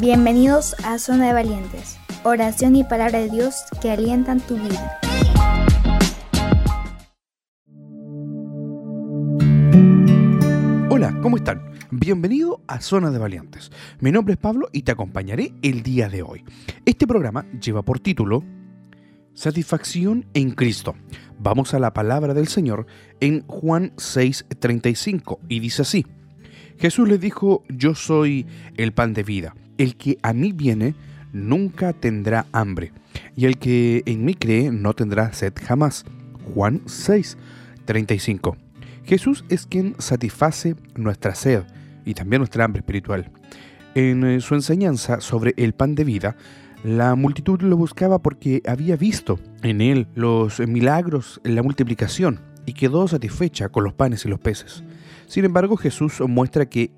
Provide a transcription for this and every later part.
Bienvenidos a Zona de Valientes, oración y palabra de Dios que alientan tu vida. Hola, ¿cómo están? Bienvenido a Zona de Valientes. Mi nombre es Pablo y te acompañaré el día de hoy. Este programa lleva por título Satisfacción en Cristo. Vamos a la palabra del Señor en Juan 6:35 y dice así. Jesús le dijo, yo soy el pan de vida. El que a mí viene nunca tendrá hambre, y el que en mí cree no tendrá sed jamás. Juan 6, 35. Jesús es quien satisface nuestra sed y también nuestra hambre espiritual. En eh, su enseñanza sobre el pan de vida, la multitud lo buscaba porque había visto en él los milagros, la multiplicación, y quedó satisfecha con los panes y los peces. Sin embargo, Jesús muestra que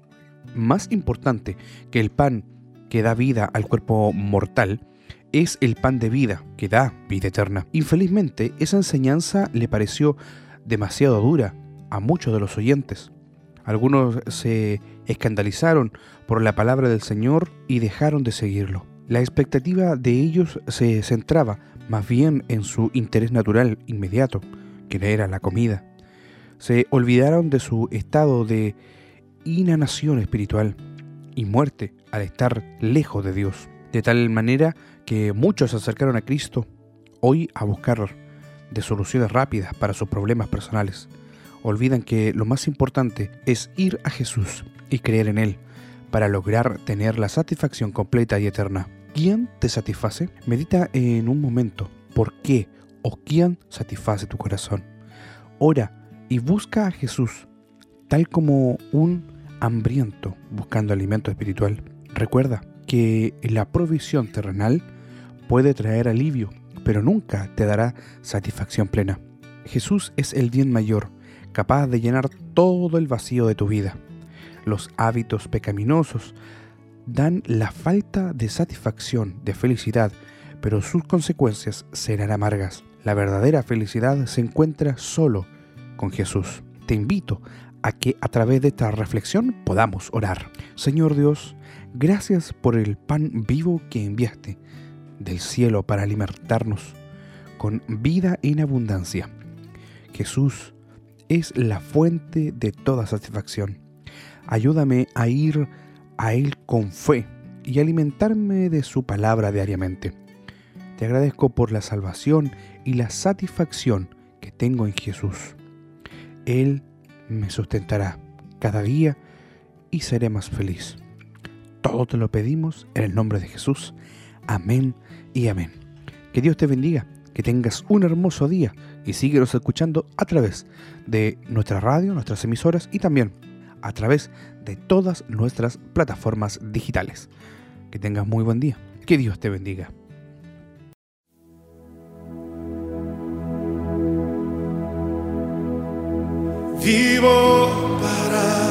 más importante que el pan que da vida al cuerpo mortal es el pan de vida que da vida eterna. Infelizmente, esa enseñanza le pareció demasiado dura a muchos de los oyentes. Algunos se escandalizaron por la palabra del Señor y dejaron de seguirlo. La expectativa de ellos se centraba más bien en su interés natural inmediato, que era la comida. Se olvidaron de su estado de inanación espiritual y muerte al estar lejos de Dios. De tal manera que muchos se acercaron a Cristo hoy a buscar de soluciones rápidas para sus problemas personales. Olvidan que lo más importante es ir a Jesús y creer en Él para lograr tener la satisfacción completa y eterna. ¿Quién te satisface? Medita en un momento por qué o quién satisface tu corazón. Ora y busca a Jesús tal como un hambriento buscando alimento espiritual. Recuerda que la provisión terrenal puede traer alivio, pero nunca te dará satisfacción plena. Jesús es el bien mayor, capaz de llenar todo el vacío de tu vida. Los hábitos pecaminosos dan la falta de satisfacción, de felicidad, pero sus consecuencias serán amargas. La verdadera felicidad se encuentra solo con Jesús. Te invito a que a través de esta reflexión podamos orar. Señor Dios, gracias por el pan vivo que enviaste del cielo para alimentarnos con vida en abundancia. Jesús es la fuente de toda satisfacción. Ayúdame a ir a Él con fe y alimentarme de su palabra diariamente. Te agradezco por la salvación y la satisfacción que tengo en Jesús. Él me sustentará cada día y seré más feliz. Todo te lo pedimos en el nombre de Jesús. Amén y amén. Que Dios te bendiga, que tengas un hermoso día y síguenos escuchando a través de nuestra radio, nuestras emisoras y también a través de todas nuestras plataformas digitales. Que tengas muy buen día. Que Dios te bendiga. Vivo para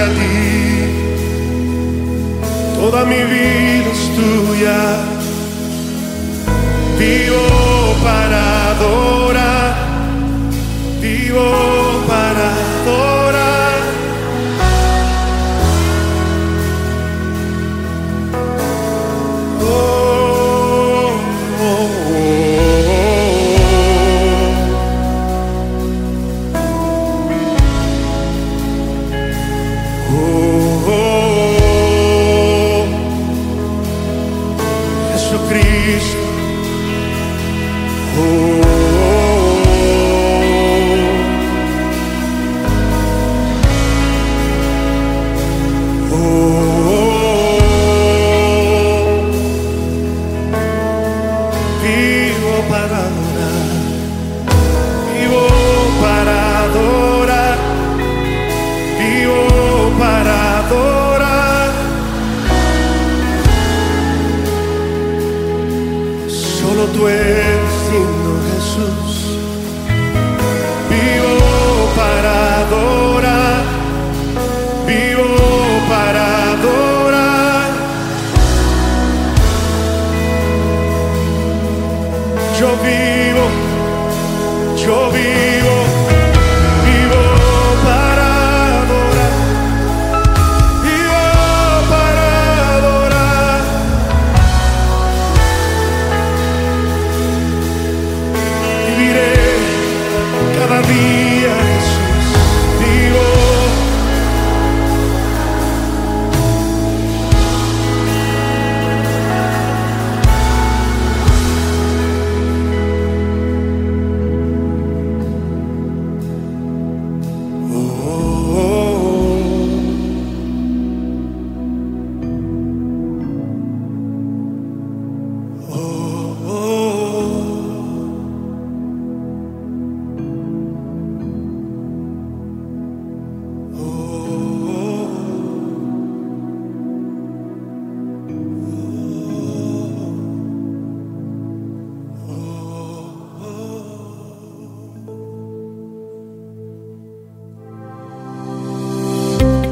a ti. toda mi vida es tuya. Vivo